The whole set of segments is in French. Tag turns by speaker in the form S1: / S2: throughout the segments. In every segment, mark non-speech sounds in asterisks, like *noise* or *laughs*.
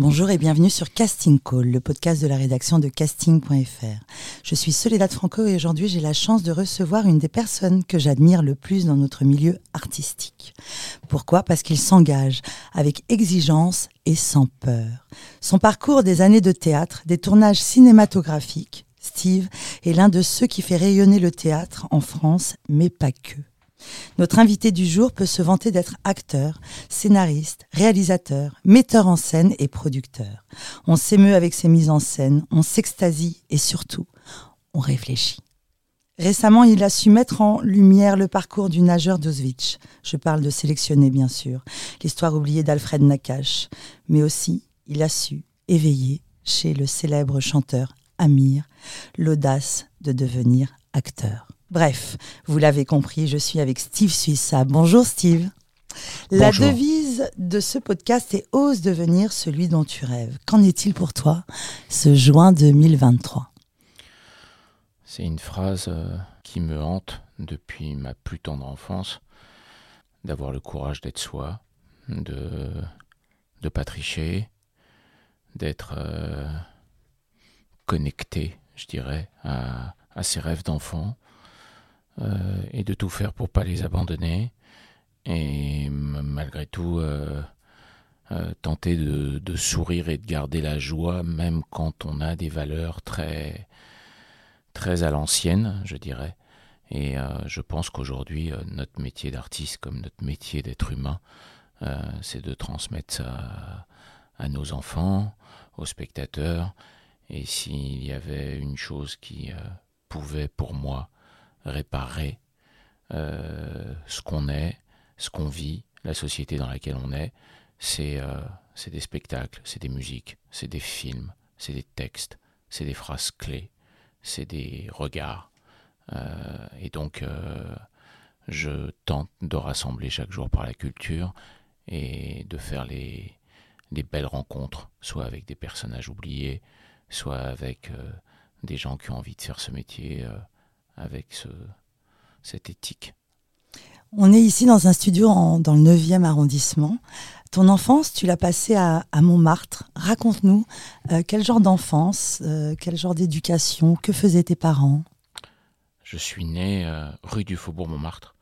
S1: Bonjour et bienvenue sur Casting Call, le podcast de la rédaction de casting.fr. Je suis Soledad Franco et aujourd'hui j'ai la chance de recevoir une des personnes que j'admire le plus dans notre milieu artistique. Pourquoi? Parce qu'il s'engage avec exigence et sans peur. Son parcours des années de théâtre, des tournages cinématographiques, Steve est l'un de ceux qui fait rayonner le théâtre en France, mais pas que. Notre invité du jour peut se vanter d'être acteur, scénariste, réalisateur, metteur en scène et producteur. On s'émeut avec ses mises en scène, on s'extasie et surtout, on réfléchit. Récemment, il a su mettre en lumière le parcours du nageur d'Auschwitz. Je parle de sélectionner, bien sûr, l'histoire oubliée d'Alfred Nakache. Mais aussi, il a su éveiller chez le célèbre chanteur Amir l'audace de devenir acteur. Bref, vous l'avez compris, je suis avec Steve Suissa. Bonjour Steve. La devise de ce podcast est Ose devenir celui dont tu rêves. Qu'en est-il pour toi ce juin 2023
S2: C'est une phrase euh, qui me hante depuis ma plus tendre enfance, d'avoir le courage d'être soi, de ne pas tricher, d'être euh, connecté, je dirais, à ses rêves d'enfant et de tout faire pour pas les abandonner. Et malgré tout, euh, euh, tenter de, sourire et de garder la joie, même quand on a des valeurs très, très à l'ancienne, je dirais. Et je pense qu'aujourd'hui, notre métier d'artiste, comme notre métier d'être humain, c'est de transmettre ça à, nos enfants, aux spectateurs. Et s'il y avait une chose qui pouvait, pour moi, réparer euh, ce qu'on est, ce qu'on vit, la société dans laquelle on est, c'est euh, des spectacles, c'est des musiques, c'est des films, c'est des textes, c'est des phrases clés, c'est des regards. Euh, et donc, je tente de rassembler chaque jour par la culture et de faire les, les belles rencontres, soit avec des personnages oubliés, soit avec des gens qui ont envie de faire ce métier avec ce, cette éthique.
S1: On est ici dans un studio dans le 9e arrondissement. Ton enfance, tu l'as passée à, Montmartre. Raconte-nous euh, quel genre d'enfance, euh, quel genre d'éducation, que faisaient tes parents?
S2: Je suis né euh, rue du Faubourg Montmartre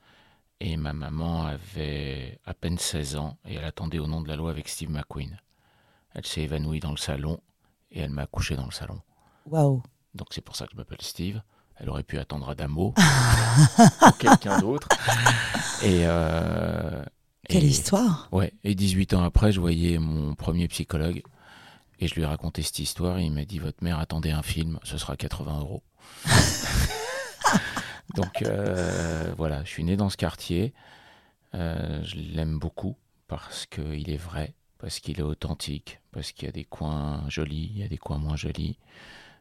S2: et ma maman avait à peine 16 ans et elle attendait au nom de la loi avec Steve McQueen. Elle s'est évanouie dans le salon et elle m'a accouché dans le salon.
S1: Waouh
S2: Donc c'est pour ça que je m'appelle Steve. Elle aurait pu attendre Adamo *laughs* ou quelqu'un d'autre. Et,
S1: euh, Quelle histoire
S2: Ouais. Et 18 ans après, je voyais mon premier psychologue et je lui ai raconté cette histoire. Et il m'a dit Votre mère attendait un film, ce sera 80 euros. *laughs* Donc euh, voilà, je suis né dans ce quartier. Euh, je l'aime beaucoup parce qu'il est vrai, parce qu'il est authentique, parce qu'il y a des coins jolis, il y a des coins moins jolis.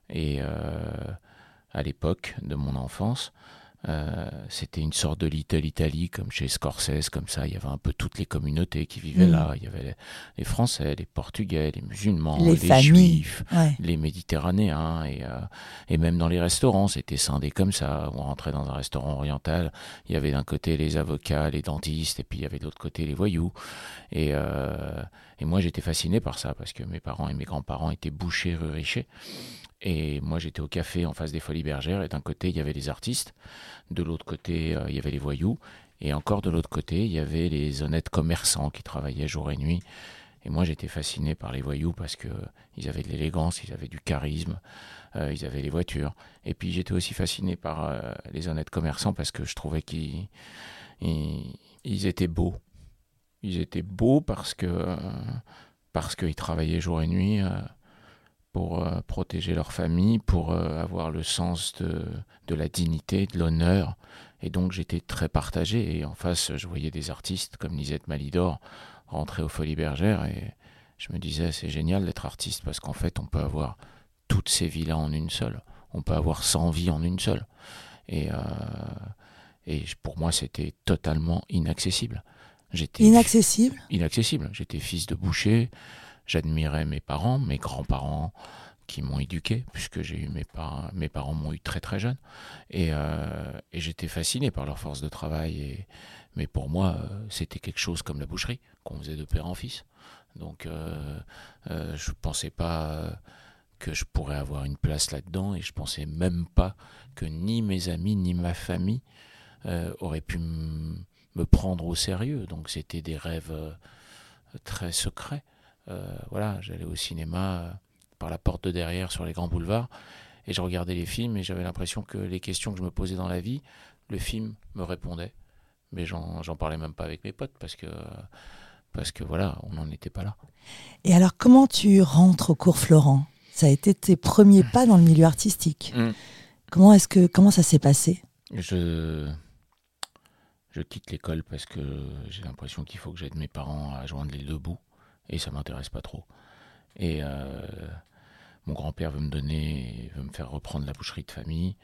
S2: Et à l'époque de mon enfance. Euh, c'était une sorte de Little Italy, comme chez Scorsese, comme ça. Il y avait un peu toutes les communautés qui vivaient mm. là. Il y avait les, Français, les Portugais, les musulmans, les, Juifs, les Méditerranéens. Et, euh, et, même dans les restaurants, c'était scindé comme ça. On rentrait dans un restaurant oriental. Il y avait d'un côté les avocats, les dentistes, et puis il y avait de l'autre côté les voyous. Et, euh, et moi, j'étais fasciné par ça, parce que mes parents et mes grands-parents étaient bouchers rue Richer. Et moi, j'étais au café en face des Folies Bergères, et d'un côté, il y avait les artistes, de l'autre côté, euh, il y avait les voyous, et encore de l'autre côté, il y avait les honnêtes commerçants qui travaillaient jour et nuit. Et moi, j'étais fasciné par les voyous parce que ils avaient de l'élégance, ils avaient du charisme, euh, ils avaient les voitures. Et puis, j'étais aussi fasciné par euh, les honnêtes commerçants parce que je trouvais qu'ils ils, étaient beaux. Ils étaient beaux parce que parce qu'ils travaillaient jour et nuit pour euh, protéger leur famille, pour euh, avoir le sens de, de la dignité, de l'honneur. Et donc j'étais très partagé. Et en face, je voyais des artistes comme Lisette Malidor rentrer aux Folies Bergères. Et je me disais, c'est génial d'être artiste parce qu'en fait, on peut avoir toutes ces vies-là en une seule. On peut avoir 100 vies en une seule. Et, euh, et pour moi, c'était totalement inaccessible.
S1: J'étais inaccessible
S2: Inaccessible. J'étais fils de boucher. J'admirais mes parents, mes grands-parents qui m'ont éduqué, puisque j'ai eu mes parents, mes parents m'ont eu très très jeune, et, euh, et j'étais fasciné par leur force de travail. Et, mais pour moi, euh, c'était quelque chose comme la boucherie qu'on faisait de père en fils. Donc, euh, je ne pensais pas que je pourrais avoir une place là-dedans, et je pensais même pas que ni mes amis ni ma famille auraient pu me prendre au sérieux. Donc, c'était des rêves très secrets. Voilà, j'allais au cinéma par la porte de derrière sur les grands boulevards. Et je regardais les films et j'avais l'impression que les questions que je me posais dans la vie, le film me répondait. Mais j'en parlais même pas avec mes potes parce que, parce que voilà, on n'en était pas là.
S1: Et alors, comment tu rentres au cours Florent? Ça a été tes premiers pas dans le milieu artistique. *laughs* Mm. Comment, est que, comment ça s'est passé?
S2: Je, je quitte l'école parce que j'ai l'impression qu'il faut que j'aide mes parents à joindre les deux bouts et ça m'intéresse pas trop. Et euh, mon grand-père veut me donner, veut me faire reprendre la boucherie de famille,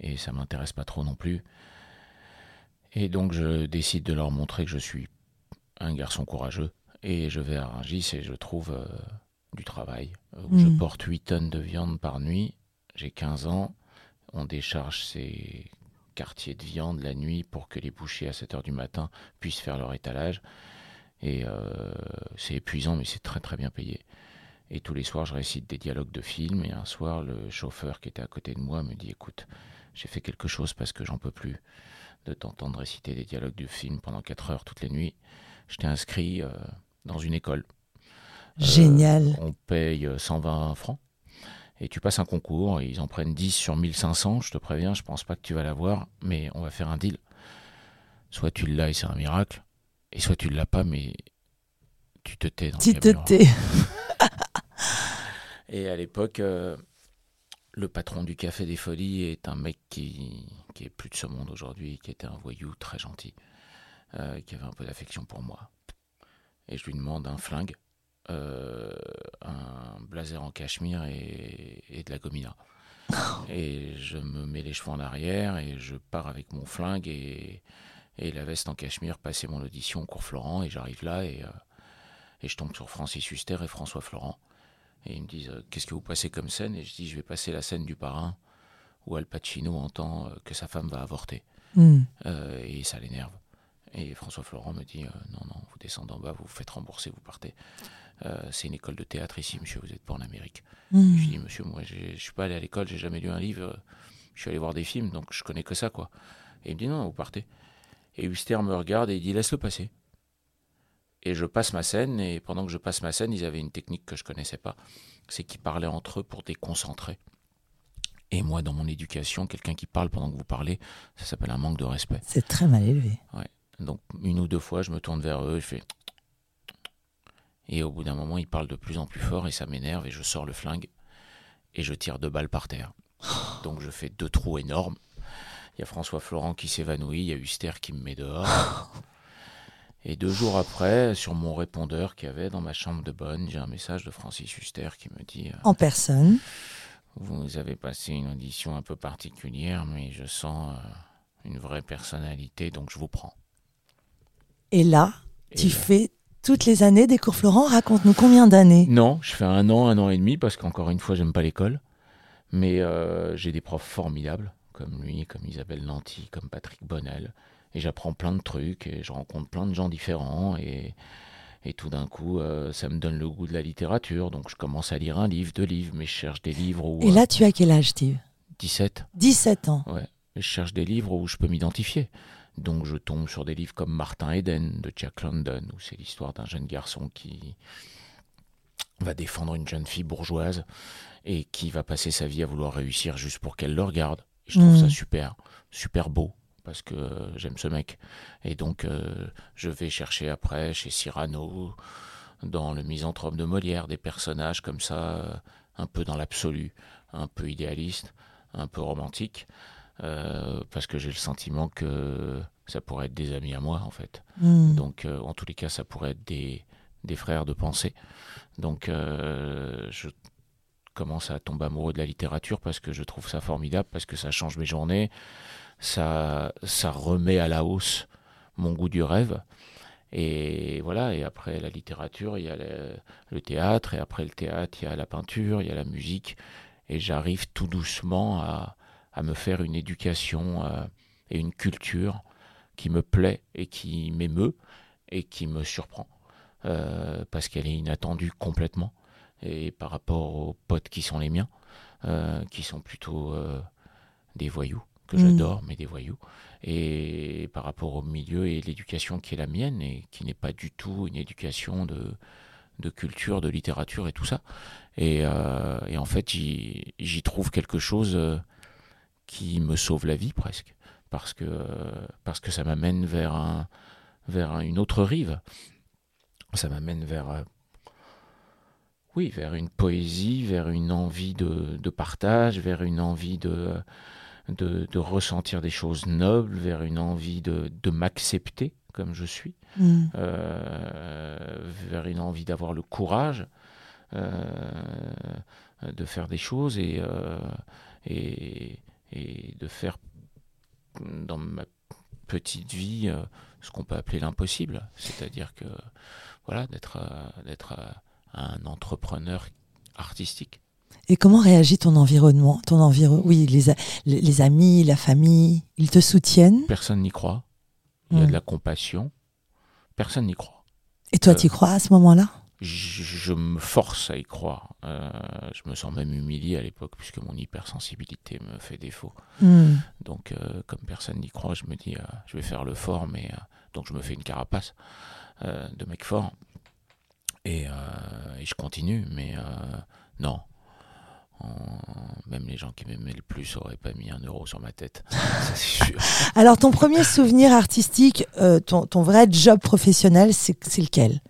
S2: et ça m'intéresse pas trop non plus. Et donc je décide de leur montrer que je suis un garçon courageux, et je vais à Rungis et je trouve euh, du travail. Où Je hmm. porte 8 tonnes de viande par nuit, j'ai 15 ans, on décharge ces quartiers de viande la nuit pour que les bouchers à 7 heures du matin puissent faire leur étalage. Et euh, c'est épuisant, mais c'est très très bien payé. Et tous les soirs, je récite des dialogues de films. Et un soir, le chauffeur qui était à côté de moi me dit Écoute, j'ai fait quelque chose parce que j'en peux plus de t'entendre réciter des dialogues de films pendant 4 heures toutes les nuits. Je t'ai inscrit euh, dans une école.
S1: Euh, Génial.
S2: on paye 120 francs. Et tu passes un concours, ils en prennent 10 sur 1500, je te préviens, je pense pas que tu vas l'avoir, mais on va faire un deal. Soit tu l'as et c'est un miracle, et soit tu l'as pas, mais tu te tais dans
S1: Tu te tais. *laughs*
S2: Et à l'époque, euh, le patron du Café des Folies est un mec qui, qui est plus de ce monde aujourd'hui, qui était un voyou très gentil, euh, qui avait un peu d'affection pour moi. Et je lui demande un flingue, euh, un blazer en cachemire et, de la gomina. *laughs* et je me mets les cheveux en arrière et je pars avec mon flingue et, et la veste en cachemire, passer mon audition au cours Florent. Et j'arrive là et, et je tombe sur Francis Huster et François Florent. Et ils me disent euh, Qu'est-ce que vous passez comme scène? Et je dis Je vais passer la scène du parrain où Al Pacino entend euh, que sa femme va avorter. Hmm. Euh, et ça l'énerve. Et François Florent me dit Non, non, vous descendez en bas, vous vous faites rembourser, vous partez. c'est une école de théâtre ici, monsieur, vous n'êtes pas en Amérique. Hmm. Je dis Monsieur, moi, je ne suis pas allé à l'école, j'ai jamais lu un livre, je suis allé voir des films, donc je connais que ça, quoi. Et il me dit Non, vous partez. Et Huster me regarde et il dit Laisse-le passer. Et je passe ma scène, et pendant que je passe ma scène, ils avaient une technique que je connaissais pas. C'est qu'ils parlaient entre eux pour déconcentrer. Et moi, dans mon éducation, quelqu'un qui parle pendant que vous parlez, ça s'appelle un manque de respect.
S1: C'est très mal élevé.
S2: Ouais. Donc, une ou deux fois, je me tourne vers eux, je fais. Et au bout d'un moment, ils parlent de plus en plus fort, et ça m'énerve, et je sors le flingue, et je tire deux balles par terre. Donc, je fais deux trous énormes. Il y a François Florent qui s'évanouit, il y a Huster qui me met dehors. *laughs* Et deux jours après, sur mon répondeur qu'il y avait dans ma chambre de bonne, j'ai un message de Francis Huster qui me dit euh,
S1: En personne.
S2: Vous avez passé une audition un peu particulière, mais je sens euh, une vraie personnalité, donc je vous prends.
S1: Et là, tu fais toutes les années des cours Florent Raconte-nous combien d'années?
S2: Non, je fais un an, un an et demi, parce qu'encore une fois, j'aime pas l'école. Mais euh, j'ai des profs formidables, comme lui, comme Isabelle Nanty, comme Patrick Bonnel et j'apprends plein de trucs et je rencontre plein de gens différents et, et tout d'un coup, euh, ça me donne le goût de la littérature. Donc je commence à lire un livre, deux livres, mais je cherche des livres où...
S1: Et là, tu as quel âge, Steve?
S2: 17.
S1: 17 ans
S2: Ouais. je cherche des livres où je peux m'identifier. Donc je tombe sur des livres comme Martin Eden de Jack London, où c'est l'histoire d'un jeune garçon qui va défendre une jeune fille bourgeoise et qui va passer sa vie à vouloir réussir juste pour qu'elle le regarde. Je trouve ça hmm. super, super beau parce que j'aime ce mec. Et donc, euh, je vais chercher après chez Cyrano, dans le misanthrope de Molière, des personnages comme ça, euh, un peu dans l'absolu, un peu idéaliste, un peu romantique, euh, parce que j'ai le sentiment que ça pourrait être des amis à moi, en fait. Hmm. Donc, en tous les cas, ça pourrait être des, des frères de pensée. Donc, je commence à tomber amoureux de la littérature parce que je trouve ça formidable, parce que ça change mes journées, ça, ça remet à la hausse mon goût du rêve. Et voilà, et après la littérature, il y a le, théâtre, et après le théâtre, il y a la peinture, il y a la musique, et j'arrive tout doucement à, me faire une éducation euh, et une culture qui me plaît et qui m'émeut et qui me surprend, euh, parce qu'elle est inattendue complètement, et par rapport aux potes qui sont les miens, euh, qui sont plutôt des voyous que mm. j'adore, mais des voyous, et par rapport au milieu et l'éducation qui est la mienne, et qui n'est pas du tout une éducation de, de culture, de littérature et tout ça. Et, euh, et en fait, j'y trouve quelque chose euh, qui me sauve la vie presque, parce que, parce que ça m'amène vers, un, vers une autre rive. Ça m'amène vers... Oui, vers une poésie, vers une envie de, de partage, vers une envie de, de, ressentir des choses nobles, vers une envie de, m'accepter comme je suis, mm. euh, vers une envie d'avoir le courage euh, de faire des choses euh, et, et, de faire dans ma petite vie ce qu'on peut appeler l'impossible, c'est-à-dire que voilà d'être d'être un entrepreneur artistique.
S1: Et comment réagit ton environnement, ton environ, oui, les, les, amis, la famille, ils te soutiennent?
S2: Personne n'y croit. Il y a de hmm. la compassion. Personne n'y croit.
S1: Et toi, tu y euh, crois à ce moment-là?
S2: je, me force à y croire. Euh, je me sens même humilié à l'époque puisque mon hypersensibilité me fait défaut. Hmm. Donc, euh, comme personne n'y croit, je me dis, je vais faire le fort, mais donc je me fais une carapace de mec fort et, et je continue. Mais non, même les gens qui m'aimaient le plus n'auraient pas mis un euro sur ma tête. *laughs* *laughs*
S1: Alors, ton premier souvenir artistique, euh, ton, vrai job professionnel, c'est lequel?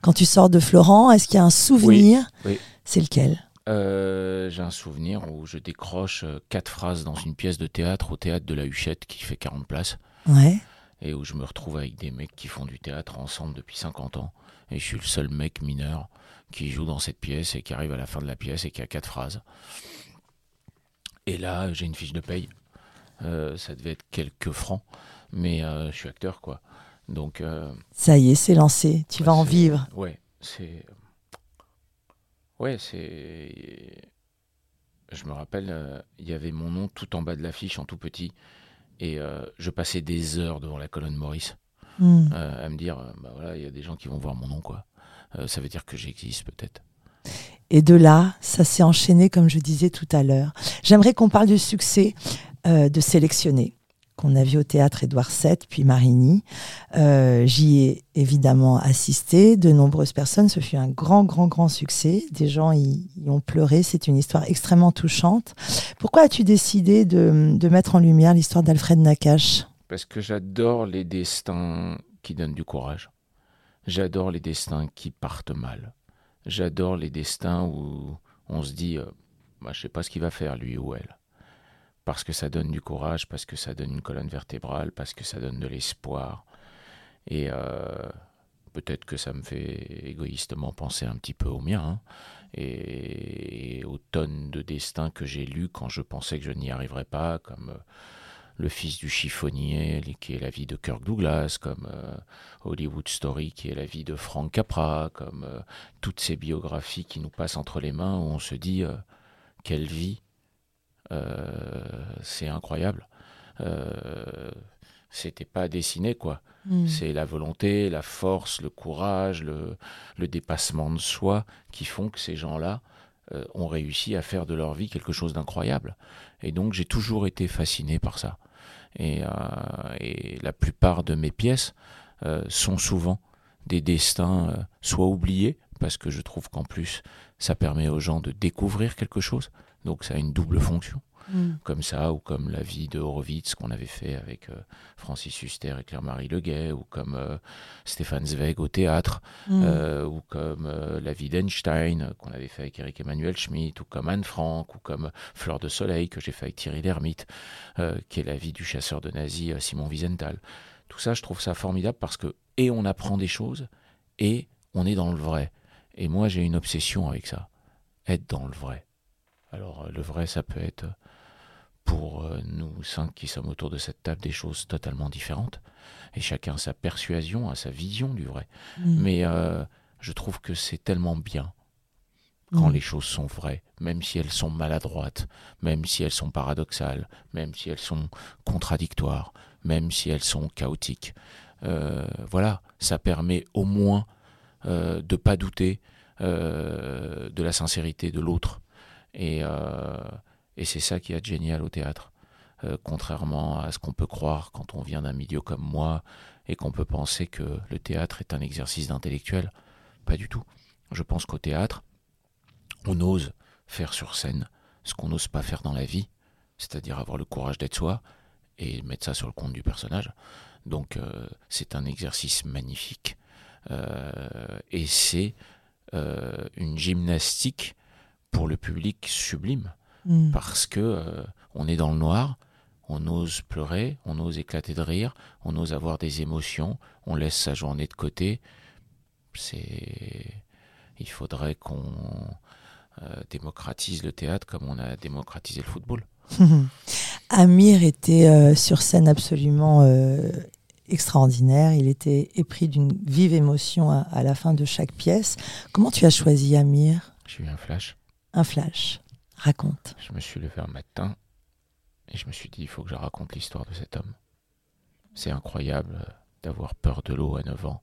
S1: Quand tu sors de Florent, est-ce qu'il y a un souvenir?
S2: Oui,
S1: C'est lequel?
S2: Euh, J'ai un souvenir où je décroche euh, quatre phrases dans une pièce de théâtre au théâtre de la Huchette qui fait 40 places.
S1: Ouais.
S2: Et où je me retrouve avec des mecs qui font du théâtre ensemble depuis 50 ans. Et je suis le seul mec mineur qui joue dans cette pièce et qui arrive à la fin de la pièce et qui a quatre phrases. Et là, j'ai une fiche de paye. Euh, ça devait être quelques francs, mais euh, je suis acteur, quoi. Donc. Euh,
S1: ça y est, c'est lancé. Tu vas en vivre.
S2: Ouais, c'est. Ouais, c'est. Je me rappelle, il y avait mon nom tout en bas de l'affiche en tout petit. Et je passais des heures devant la colonne Maurice hmm. à me dire bah voilà, il y a des gens qui vont voir mon nom, quoi. Euh, ça veut dire que j'existe peut-être.
S1: Et de là, ça s'est enchaîné, comme je disais tout à l'heure. J'aimerais qu'on parle du succès euh, de Sélectionner, qu'on a vu au théâtre Édouard VII, puis Marigny. Euh, j'y ai évidemment assisté. De nombreuses personnes, ce fut un grand, grand, grand succès. Des gens y, ont pleuré. C'est une histoire extrêmement touchante. Pourquoi as-tu décidé de, mettre en lumière l'histoire d'Alfred Nakache?
S2: Parce que j'adore les destins qui donnent du courage. J'adore les destins qui partent mal. J'adore les destins où on se dit, euh, bah, je sais pas ce qu'il va faire lui ou elle. Parce que ça donne du courage, parce que ça donne une colonne vertébrale, parce que ça donne de l'espoir. Et euh, peut-être que ça me fait égoïstement penser un petit peu au mien, hein, et, aux tonnes de destins que j'ai lus quand je pensais que je n'y arriverais pas, comme... Euh, le fils du chiffonnier, qui est la vie de Kirk Douglas, comme euh, Hollywood Story, qui est la vie de Frank Capra, comme toutes ces biographies qui nous passent entre les mains, où on se dit quelle vie, c'est incroyable. C'était pas dessiné, quoi. Hmm. C'est la volonté, la force, le courage, le, le, dépassement de soi qui font que ces gens-là ont réussi à faire de leur vie quelque chose d'incroyable. Et donc j'ai toujours été fasciné par ça. Euh, et, la plupart de mes pièces euh, sont souvent des destins euh, soit oubliés, parce que je trouve qu'en plus ça permet aux gens de découvrir quelque chose, donc ça a une double fonction. Mm. Comme ça, ou comme la vie de Horowitz qu'on avait fait avec Francis Huster et Claire-Marie Leguet, ou comme Stéphane Zweig au théâtre, mm. ou comme la vie d'Einstein qu'on avait fait avec Eric Emmanuel Schmitt, ou comme Anne Frank, ou comme Fleur de Soleil que j'ai fait avec Thierry Lhermitte. Euh, qui est la vie du chasseur de nazis euh, Simon Wiesenthal. Tout ça, je trouve ça formidable parce que, et on apprend des choses, et on est dans le vrai. Et moi, j'ai une obsession avec ça, être dans le vrai. Alors le vrai, ça peut être pour nous cinq qui sommes autour de cette table des choses totalement différentes. Et chacun a sa persuasion, a sa vision du vrai.
S1: Mm.
S2: Mais je trouve que c'est tellement bien quand
S1: Mm.
S2: les choses sont vraies, même si elles sont maladroites, même si elles sont paradoxales, même si elles sont contradictoires, même si elles sont chaotiques. Euh, voilà, ça permet au moins euh, de pas douter euh, de la sincérité de l'autre. Et, euh, et c'est ça qui est génial au théâtre. Euh, contrairement à ce qu'on peut croire quand on vient d'un milieu comme moi et qu'on peut penser que le théâtre est un exercice d'intellectuel, pas du tout. Je pense qu'au théâtre, on ose faire sur scène ce qu'on n'ose pas faire dans la vie, c'est-à-dire avoir le courage d'être soi et mettre ça sur le compte du personnage. Donc euh, c'est un exercice magnifique et c'est une gymnastique pour le public sublime
S1: Mm.
S2: parce que euh, on est dans le noir, on ose pleurer, on ose éclater de rire, on ose avoir des émotions, on laisse sa journée de côté. C'est, il faudrait qu'on euh, démocratise le théâtre comme on a démocratisé le football. *laughs*
S1: Amir était euh, sur scène absolument euh, extraordinaire. Il était épris d'une vive émotion à, à la fin de chaque pièce. Comment tu as choisi Amir?
S2: J'ai eu un flash.
S1: Un flash. Raconte.
S2: Je me suis levé un matin et je me suis dit il faut que je raconte l'histoire de cet homme. C'est incroyable d'avoir peur de l'eau à 9 ans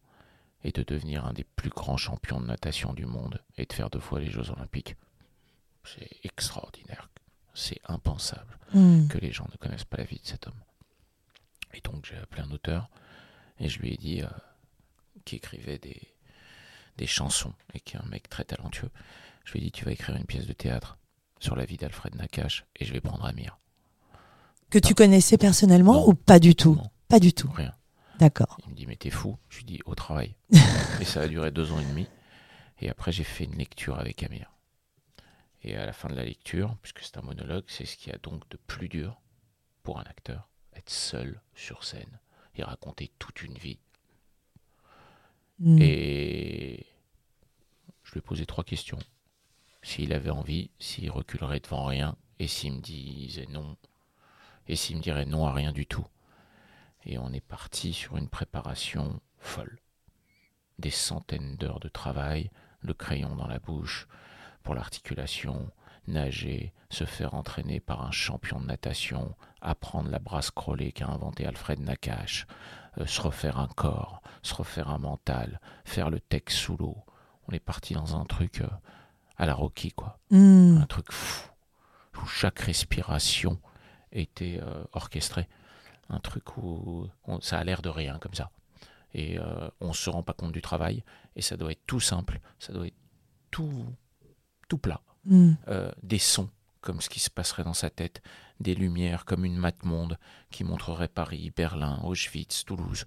S2: et de devenir un des plus grands champions de natation du monde et de faire deux fois les Jeux Olympiques. C'est extraordinaire. C'est impensable
S1: Mm.
S2: que les gens ne connaissent pas la vie de cet homme. Et donc j'ai appelé un auteur et je lui ai dit, euh, qui écrivait des, des chansons et qui est un mec très talentueux, je lui ai dit tu vas écrire une pièce de théâtre sur la vie d'Alfred Nakache et je vais prendre Amir.
S1: Que tu connaissais personnellement
S2: Non.
S1: ou pas du tout
S2: Non.
S1: Pas du tout.
S2: Rien.
S1: D'accord.
S2: Il me dit mais t'es fou Je lui dis au travail. *laughs* et ça a duré deux ans et demi. Et après j'ai fait une lecture avec Amir. Et à la fin de la lecture, puisque c'est un monologue, c'est ce qu'il y a donc de plus dur pour un acteur, être seul sur scène et raconter toute une vie.
S1: Mm.
S2: Et je lui ai posé trois questions. S'il avait envie, s'il reculerait devant rien, et s'il me disait non, et s'il me dirait non à rien du tout. Et on est parti sur une préparation folle. Des centaines d'heures de travail, le crayon dans la bouche, pour l'articulation, nager, se faire entraîner par un champion de natation, apprendre la brasse crawlée qu'a inventé Alfred Nakache, euh, se refaire un corps, se refaire un mental, faire le texte sous l'eau. On est parti dans un truc euh, à la Rocky, quoi.
S1: Mm.
S2: Un truc fou, où chaque respiration était euh, orchestrée. Un truc où on- ça a l'air de rien, comme ça. Et euh, on se rend pas compte du travail, et ça doit être tout simple, ça doit être tout, tout plat
S1: Mm.
S2: euh, des sons comme ce qui se passerait dans sa tête, des lumières comme une map monde qui montrerait Paris, Berlin, Auschwitz, Toulouse,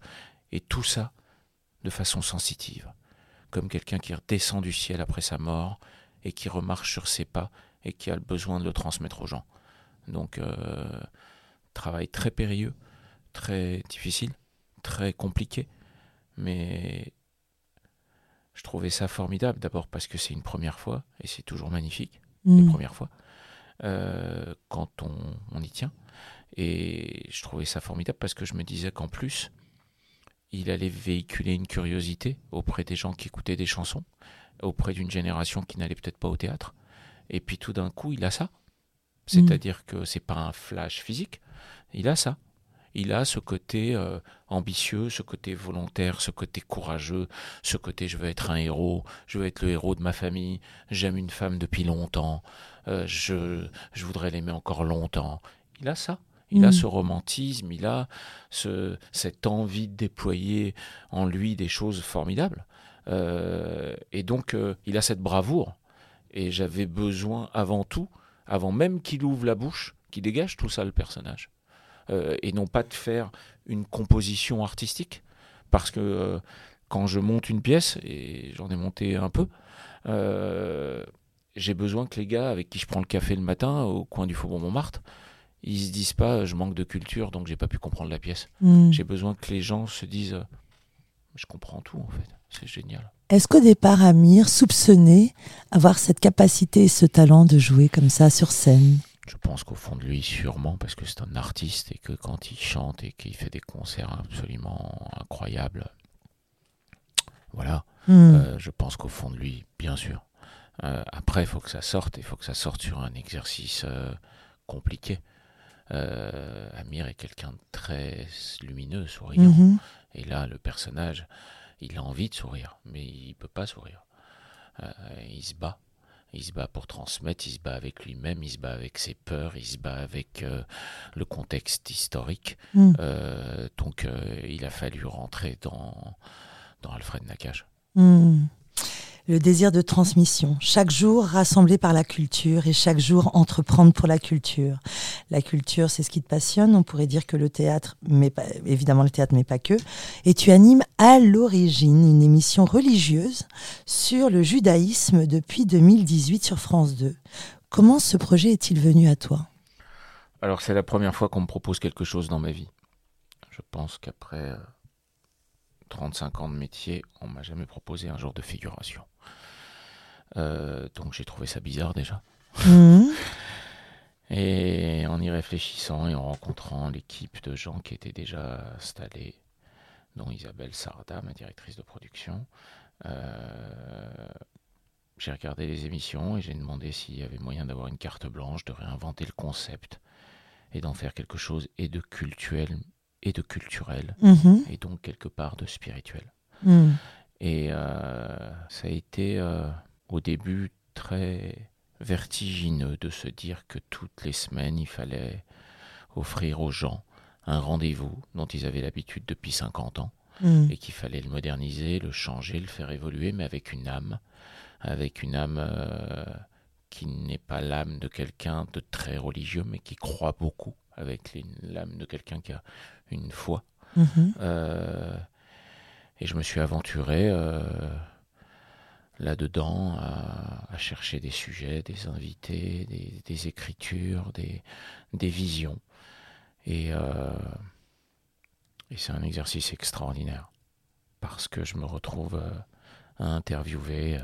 S2: et tout ça de façon sensitive, comme quelqu'un qui redescend du ciel après sa mort et qui remarche sur ses pas et qui a le besoin de le transmettre aux gens. Donc, euh, travail très périlleux, très difficile, très compliqué, mais je trouvais ça formidable, d'abord parce que c'est une première fois, et c'est toujours magnifique, les
S1: Mm.
S2: premières fois, euh, quand on, on y tient. Et je trouvais ça formidable parce que je me disais qu'en plus, il allait véhiculer une curiosité auprès des gens qui écoutaient des chansons, auprès d'une génération qui n'allait peut-être pas au théâtre. Et puis tout d'un coup, il a ça. C'est-à-dire que c'est pas un flash physique, il a ça. Il a ce côté euh, ambitieux, ce côté volontaire, ce côté courageux, ce côté je veux être un héros, je veux être le héros de ma famille, j'aime une femme depuis longtemps, euh, je, je voudrais l'aimer encore longtemps. Il a ça. Il a
S1: Mm.
S2: ce romantisme, il a ce, cette envie de déployer en lui des choses formidables. Euh, et donc, euh, il a cette bravoure. Et j'avais besoin, avant tout, avant même qu'il ouvre la bouche, qu'il dégage tout ça, le personnage. Euh, et non pas de faire une composition artistique. Parce que quand je monte une pièce, et j'en ai monté un peu, euh, j'ai besoin que les gars avec qui je prends le café le matin au coin du Faubourg Montmartre, ils se disent pas je manque de culture donc j'ai pas pu comprendre la pièce.
S1: Mm.
S2: J'ai besoin que les gens se disent je comprends tout en fait. C'est génial.
S1: Est-ce qu'au départ, Amir soupçonnait avoir cette capacité et ce talent de jouer comme ça sur scène?
S2: Je pense qu'au fond de lui, sûrement, parce que c'est un artiste et que quand il chante et qu'il fait des concerts absolument incroyables, voilà,
S1: Hmm.
S2: euh, je pense qu'au fond de lui, bien sûr. Euh, après, il faut que ça sorte, il faut que ça sorte sur un exercice euh, compliqué. Amir est quelqu'un de très lumineux, souriant.
S1: Mhm.
S2: Et là, le personnage, il a envie de sourire, mais il peut pas sourire. Euh, il se bat. Il se bat pour transmettre, il se bat avec lui-même, il se bat avec ses peurs, il se bat avec euh, le contexte historique.
S1: Mm.
S2: Euh, donc, il a fallu rentrer dans, dans Alfred Nakache.
S1: Hmm. Le désir de transmission. Chaque jour rassemblé par la culture et chaque jour entreprendre pour la culture. La culture, c'est ce qui te passionne. On pourrait dire que le théâtre, mais évidemment le théâtre, mais pas que. Et tu animes à l'origine une émission religieuse sur le judaïsme depuis 2018 sur France 2. Comment ce projet est-il venu à toi?
S2: Alors, c'est la première fois qu'on me propose quelque chose dans ma vie. Je pense qu'après euh, 35 ans de métier, on m'a jamais proposé un jour de figuration. Euh, donc, j'ai trouvé ça bizarre déjà.
S1: Hmm. *laughs*
S2: Et en y réfléchissant et en rencontrant l'équipe de gens qui étaient déjà installés, dont Isabelle Sarda, ma directrice de production, euh, j'ai regardé les émissions et j'ai demandé s'il y avait moyen d'avoir une carte blanche, de réinventer le concept et d'en faire quelque chose et de culturel et de culturel
S1: Mhm.
S2: et donc quelque part de spirituel.
S1: Hmm.
S2: Et euh, ça a été euh, au début très vertigineux de se dire que toutes les semaines il fallait offrir aux gens un rendez-vous dont ils avaient l'habitude depuis 50 ans
S1: Hmm.
S2: et qu'il fallait le moderniser, le changer, le faire évoluer, mais avec une âme, avec une âme euh, qui n'est pas l'âme de quelqu'un de très religieux, mais qui croit beaucoup, avec les- l'âme de quelqu'un qui a une foi.
S1: Mhm.
S2: Euh, et je me suis aventuré euh, là-dedans à, à chercher des sujets, des invités, des, des écritures, des, des visions. Et, euh, et c'est un exercice extraordinaire parce que je me retrouve à interviewer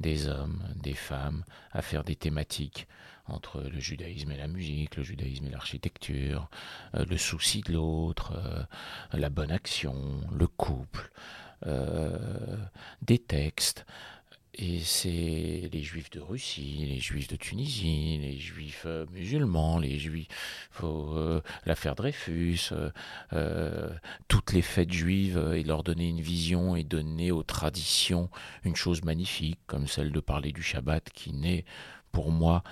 S2: des hommes, des femmes, à faire des thématiques entre le judaïsme et la musique, le judaïsme et l'architecture, euh, le souci de l'autre, euh, la bonne action, le couple, euh, des textes. Et c'est les juifs de Russie, les juifs de Tunisie, les juifs musulmans, les juifs, l'affaire Dreyfus, toutes les fêtes juives et leur donner une vision et donner aux traditions une chose magnifique, comme celle de parler du Shabbat qui naît pour moi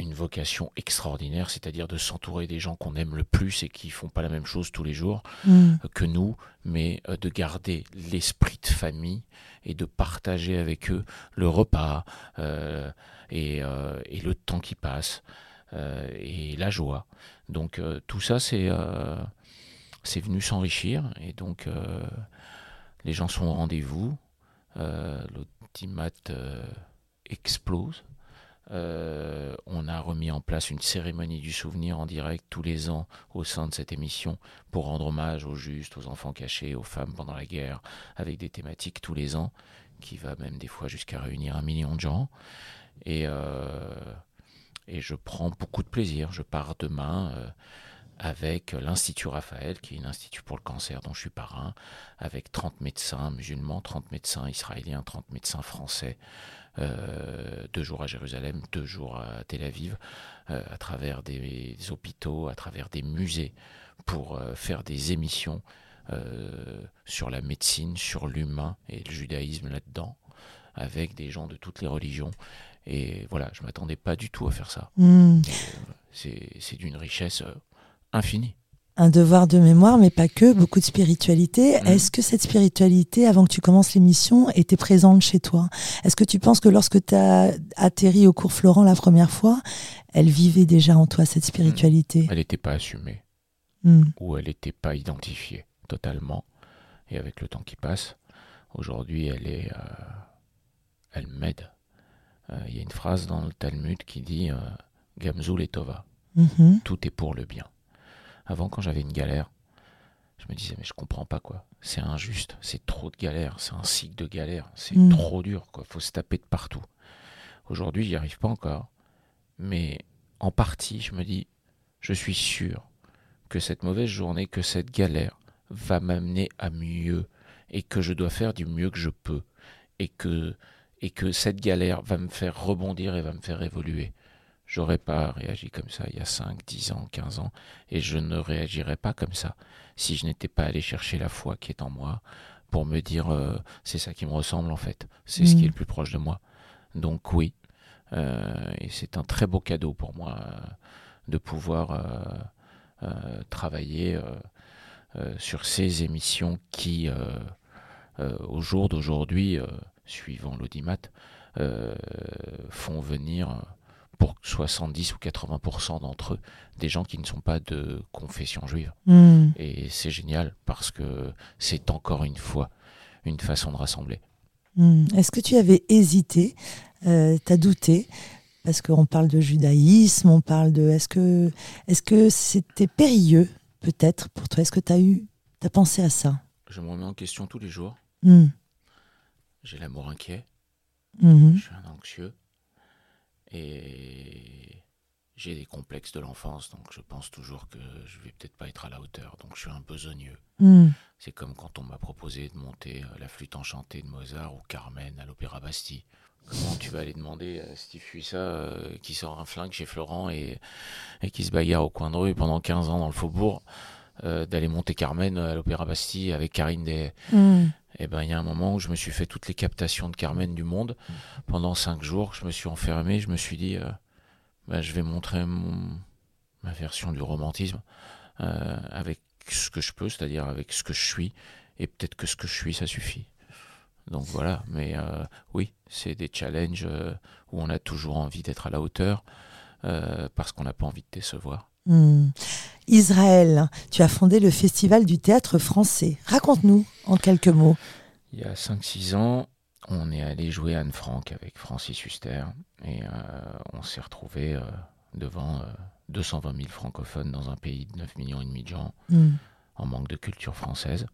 S2: une vocation extraordinaire, c'est-à-dire de s'entourer des gens qu'on aime le plus et qui font pas la même chose tous les jours euh, que nous, mais euh, de garder l'esprit de famille et de partager avec eux le repas euh, et, euh, et le temps qui passe euh, et la joie. Donc tout ça, c'est c'est venu s'enrichir et donc les gens sont au rendez-vous. L'audimat explose. Euh, on a remis en place une cérémonie du souvenir en direct tous les ans au sein de cette émission pour rendre hommage aux justes, aux enfants cachés, aux femmes pendant la guerre, avec des thématiques tous les ans, qui va même des fois jusqu'à réunir un million de gens. Et, euh, je prends beaucoup de plaisir. Je pars demain euh, avec l'Institut Raphaël, qui est l'Institut pour le cancer dont je suis parrain, avec 30 médecins musulmans, 30 médecins israéliens, 30 médecins français, euh, deux jours à Jérusalem, deux jours à Tel Aviv, euh, à travers des, des hôpitaux, à travers des musées, pour euh, faire des émissions sur la médecine, sur l'humain et le judaïsme là-dedans, avec des gens de toutes les religions. Et voilà, je m'attendais pas du tout à faire ça.
S1: Hmm.
S2: C'est d'une richesse infinie.
S1: Un devoir de mémoire, mais pas que, beaucoup de spiritualité.
S2: Mhm.
S1: Est-ce que cette spiritualité, avant que tu commences l'émission, était présente chez toi? Est-ce que tu penses que lorsque tu as atterri au cours Florent la première fois, elle vivait déjà en toi, cette spiritualité?
S2: Elle n'était pas assumée.
S1: Hmm.
S2: où elle n'était pas identifiée totalement. Et avec le temps qui passe, aujourd'hui, elle est, euh, elle m'aide. Euh, Il y a une phrase dans le Talmud qui dit euh, Gamzul et Tova,
S1: Mhm.
S2: tout est pour le bien. Avant, quand j'avais une galère, je me disais, mais je comprends pas quoi. C'est injuste, c'est trop de galères, c'est un cycle de galères, c'est
S1: Mm.
S2: trop dur quoi. Faut se taper de partout. Aujourd'hui, j'y arrive pas encore, mais en partie, je me dis, je suis sûr que cette mauvaise journée, que cette galère va m'amener à mieux et que je dois faire du mieux que je peux et que et que cette galère va me faire rebondir et va me faire évoluer. J'aurais pas réagi comme ça il y a 5, 10 ans, 15 ans et je ne réagirais pas comme ça si je n'étais pas allé chercher la foi qui est en moi pour me dire euh, c'est ça qui me ressemble en fait, c'est ce qui
S1: Mm.
S2: est le plus proche de moi. Donc oui, euh, et c'est un très beau cadeau pour moi euh, de pouvoir travailler sur ces émissions qui, au jour d'aujourd'hui, suivant l'audimat, font venir pour 70 ou 80% d'entre eux des gens qui ne sont pas de confession juive.
S1: Hmm.
S2: Et c'est génial parce que c'est encore une fois une façon de rassembler.
S1: Hmm. Est-ce que tu avais hésité, euh, t'as douté Parce qu'on parle de judaïsme, on parle de. Est-ce que est-ce que c'était périlleux, peut-être, pour toi? Est-ce que tu as eu. T'as pensé à ça?
S2: Je me remets en question tous les jours.
S1: Hmm.
S2: J'ai l'amour inquiet.
S1: Mhm.
S2: Je suis un anxieux et j'ai des complexes de l'enfance, donc je pense toujours que je vais peut-être pas être à la hauteur, donc je suis un besogneux.
S1: Hmm.
S2: C'est comme quand on m'a proposé de monter euh, la flûte enchantée de Mozart ou Carmen à l'Opéra Bastille. Comment tu vas aller demander à Steve Fuissa euh, qui sort un flingue chez Florent et, et qui se bagarre au coin de rue pendant 15 ans dans le faubourg? Euh, d'aller monter Carmen à l'Opéra Bastille avec Karine Des...
S1: Hmm.
S2: Eh ben, il y a un moment où je me suis fait toutes les captations de Carmen du monde. Pendant cinq jours, je me suis enfermé. Je me suis dit, euh, bah, je vais montrer mon- ma version du romantisme euh, avec ce que je peux, c'est-à-dire avec ce que je suis. Et peut-être que ce que je suis, ça suffit. Donc voilà. Mais euh, oui, c'est des challenges euh, où on a toujours envie d'être à la hauteur euh, parce qu'on n'a pas envie de décevoir.
S1: Hmm. Israël, tu as fondé le Festival du théâtre français. Raconte-nous en quelques mots.
S2: Il y a 5-6 ans, on est allé jouer Anne Frank avec Francis Huster et euh, on s'est retrouvé euh, devant euh, 220 000 francophones dans un pays de 9 millions et demi de gens
S1: Hmm.
S2: en manque de culture française.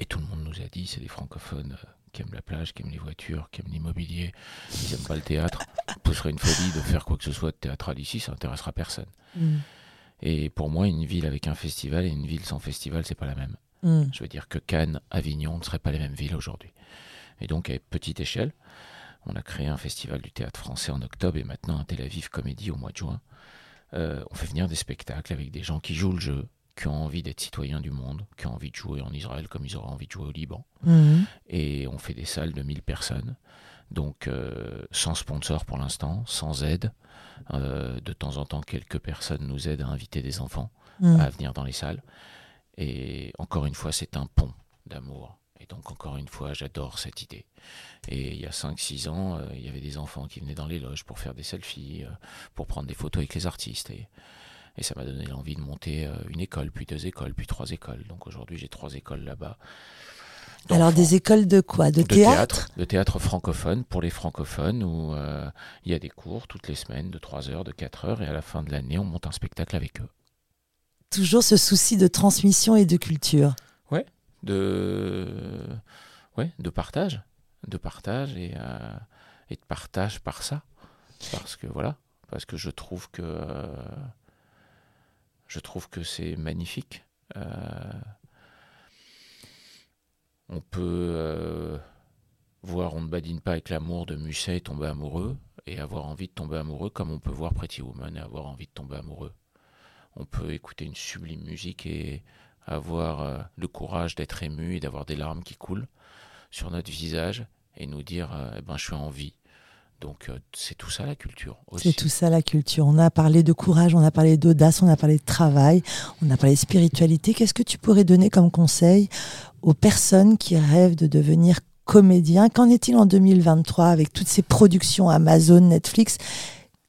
S2: Et tout le monde nous a dit, c'est des francophones euh, qui aiment la plage, qui aiment les voitures, qui aiment l'immobilier, ils n'aiment pas le théâtre. *laughs* Ce serait une folie de faire quoi que ce soit de théâtral ici, ça n'intéressera personne.
S1: Hmm.
S2: Et pour moi, une ville avec un festival et une ville sans festival, c'est pas la même.
S1: Hmm.
S2: Je veux dire que Cannes, Avignon ne seraient pas les mêmes villes aujourd'hui. Et donc, à petite échelle, on a créé un festival du théâtre français en octobre et maintenant un Tel Aviv Comédie au mois de juin. Euh, on fait venir des spectacles avec des gens qui jouent le jeu, qui ont envie d'être citoyens du monde, qui ont envie de jouer en Israël comme ils auraient envie de jouer au Liban.
S1: Hmm.
S2: Et on fait des salles de 1000 personnes. Donc, euh, sans sponsor pour l'instant, sans aide. Euh, de temps en temps, quelques personnes nous aident à inviter des enfants
S1: Hmm.
S2: à venir dans les salles. Et encore une fois, c'est un pont d'amour. Et donc, encore une fois, j'adore cette idée. Et il y a 5-6 ans, euh, il y avait des enfants qui venaient dans les loges pour faire des selfies, euh, pour prendre des photos avec les artistes. Et, et ça m'a donné l'envie de monter euh, une école, puis deux écoles, puis trois écoles. Donc aujourd'hui, j'ai trois écoles là-bas.
S1: Alors des écoles de quoi? De,
S2: de
S1: théâtre,
S2: de théâtre francophone pour les francophones où euh, il y a des cours toutes les semaines de 3 heures, de 4 heures et à la fin de l'année on monte un spectacle avec eux.
S1: Toujours ce souci de transmission et de culture?
S2: De ouais, de partage, de partage et, euh, et de partage par ça parce que voilà, parce que je trouve que euh, je trouve que c'est magnifique. Euh, on peut euh, voir On ne badine pas avec l'amour de Musset et tomber amoureux, et avoir envie de tomber amoureux comme on peut voir Pretty Woman et avoir envie de tomber amoureux. On peut écouter une sublime musique et avoir euh, le courage d'être ému et d'avoir des larmes qui coulent sur notre visage et nous dire eh ben, je suis en vie. Donc euh, c'est tout ça la culture aussi.
S1: C'est tout ça la culture. On a parlé de courage, on a parlé d'audace, on a parlé de travail, on a parlé de spiritualité. Qu'est-ce que tu pourrais donner comme conseil aux personnes qui rêvent de devenir comédien Qu'en est-il en 2023 avec toutes ces productions Amazon, Netflix?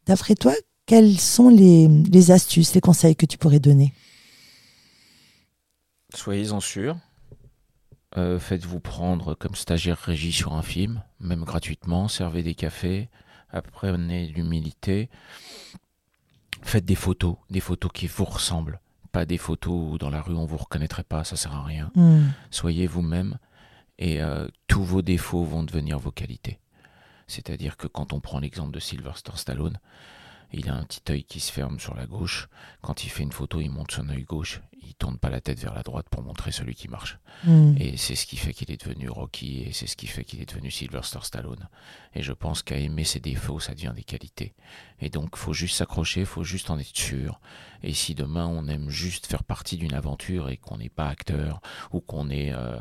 S1: D'après toi, quelles sont les, les astuces, les conseils que tu pourrais donner?
S2: Soyez-en sûrs. Euh, Faites-vous prendre comme stagiaire régie sur un film, même gratuitement. Servez des cafés. Apprenez l'humilité. Faites des photos, des photos qui vous ressemblent. pas des photos où dans la rue on vous reconnaîtrait pas, ça sert à rien.
S1: Mm.
S2: Soyez vous-même et euh, tous vos défauts vont devenir vos qualités. C'est-à-dire que quand on prend l'exemple de Sylvester Stallone, il a un petit œil qui se ferme sur la gauche. Quand il fait une photo, il monte son œil gauche. Il tourne pas la tête vers la droite pour montrer celui qui marche.
S1: Mm.
S2: Et c'est ce qui fait qu'il est devenu Rocky et c'est ce qui fait qu'il est devenu Sylvester Stallone. Et je pense qu'à aimer ses défauts, ça devient des qualités. Et donc, faut juste s'accrocher, faut juste en être sûr. Et si demain on aime juste faire partie d'une aventure et qu'on n'est pas acteur ou qu'on est euh,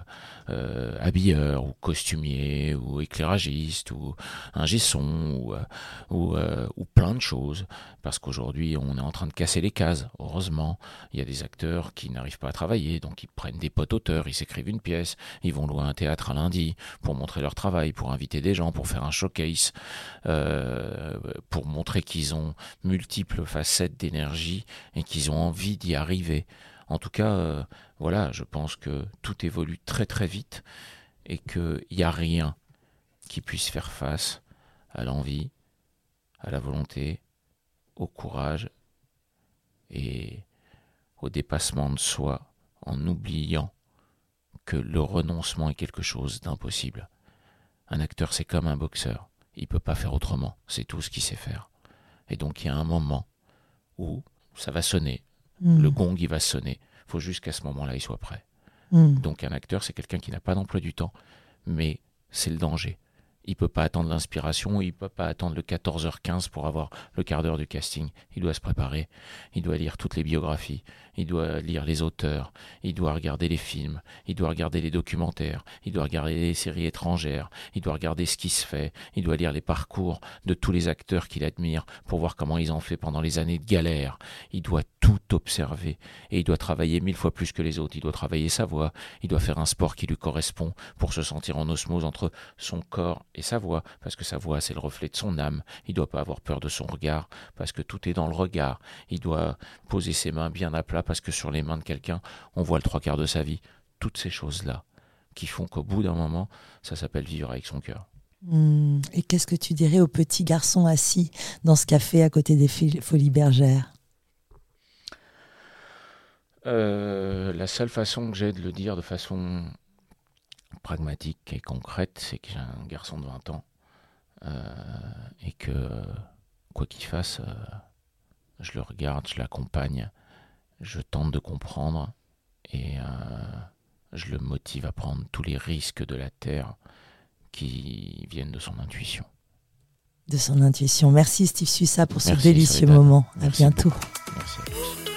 S2: euh, habilleur ou costumier ou éclairagiste ou un gesson ou, euh, ou, euh, ou plein de choses, parce qu'aujourd'hui on est en train de casser les cases. Heureusement, il y a des acteurs qui n'arrivent pas à travailler, donc ils prennent des potes auteurs, ils s'écrivent une pièce, ils vont louer un théâtre un lundi pour montrer leur travail, pour inviter des gens, pour faire un showcase, euh, pour montrer qu'ils ont multiples facettes d'énergie et qu'ils ont envie d'y arriver. En tout cas, euh, voilà, je pense que tout évolue très très vite et qu'il n'y a rien qui puisse faire face à l'envie, à la volonté, au courage et au dépassement de soi en oubliant que le renoncement est quelque chose d'impossible. Un acteur, c'est comme un boxeur. Il peut pas faire autrement. C'est tout ce qu'il sait faire. Et donc, il y a un moment où ça va sonner.
S1: Mm.
S2: Le gong, il va sonner. Il faut juste qu'à ce moment-là, il soit prêt.
S1: Mm.
S2: Donc, un acteur, c'est quelqu'un qui n'a pas d'emploi du temps, mais c'est le danger. Il peut pas attendre l'inspiration, il peut pas attendre le 14h15 pour avoir le quart d'heure du casting. Il doit se préparer, il doit lire toutes les biographies, il doit lire les auteurs, il doit regarder les films, il doit regarder les documentaires, il doit regarder les séries étrangères, il doit regarder ce qui se fait, il doit lire les parcours de tous les acteurs qu'il admire pour voir comment ils ont fait pendant les années de galère. Il doit tout observer et il doit travailler mille fois plus que les autres. Il doit travailler sa voix, il doit faire un sport qui lui correspond pour se sentir en osmose entre son corps et sa voix, parce que sa voix c'est le reflet de son âme. Il doit pas avoir peur de son regard, parce que tout est dans le regard. Il doit poser ses mains bien à plat, parce que sur les mains de quelqu'un, on voit le trois quarts de sa vie. Toutes ces choses-là qui font qu'au bout d'un moment, ça s'appelle vivre avec son cœur.
S1: Mm. Et qu'est-ce que tu dirais au petit garçon assis dans ce café à côté des Folies Bergères?
S2: Euh, la seule façon que j'ai de le dire de façon pragmatique et concrète, c'est que j'ai un garçon de 20 ans euh, et que, quoi qu'il fasse, euh, je le regarde, je l'accompagne, je tente de comprendre et je le motive à prendre tous les risques de la Terre qui viennent de son intuition.
S1: de son intuition. Merci Steve Sussa pour ce délicieux
S2: Soledad.
S1: moment. À
S2: Merci
S1: bientôt.
S2: Merci à tous.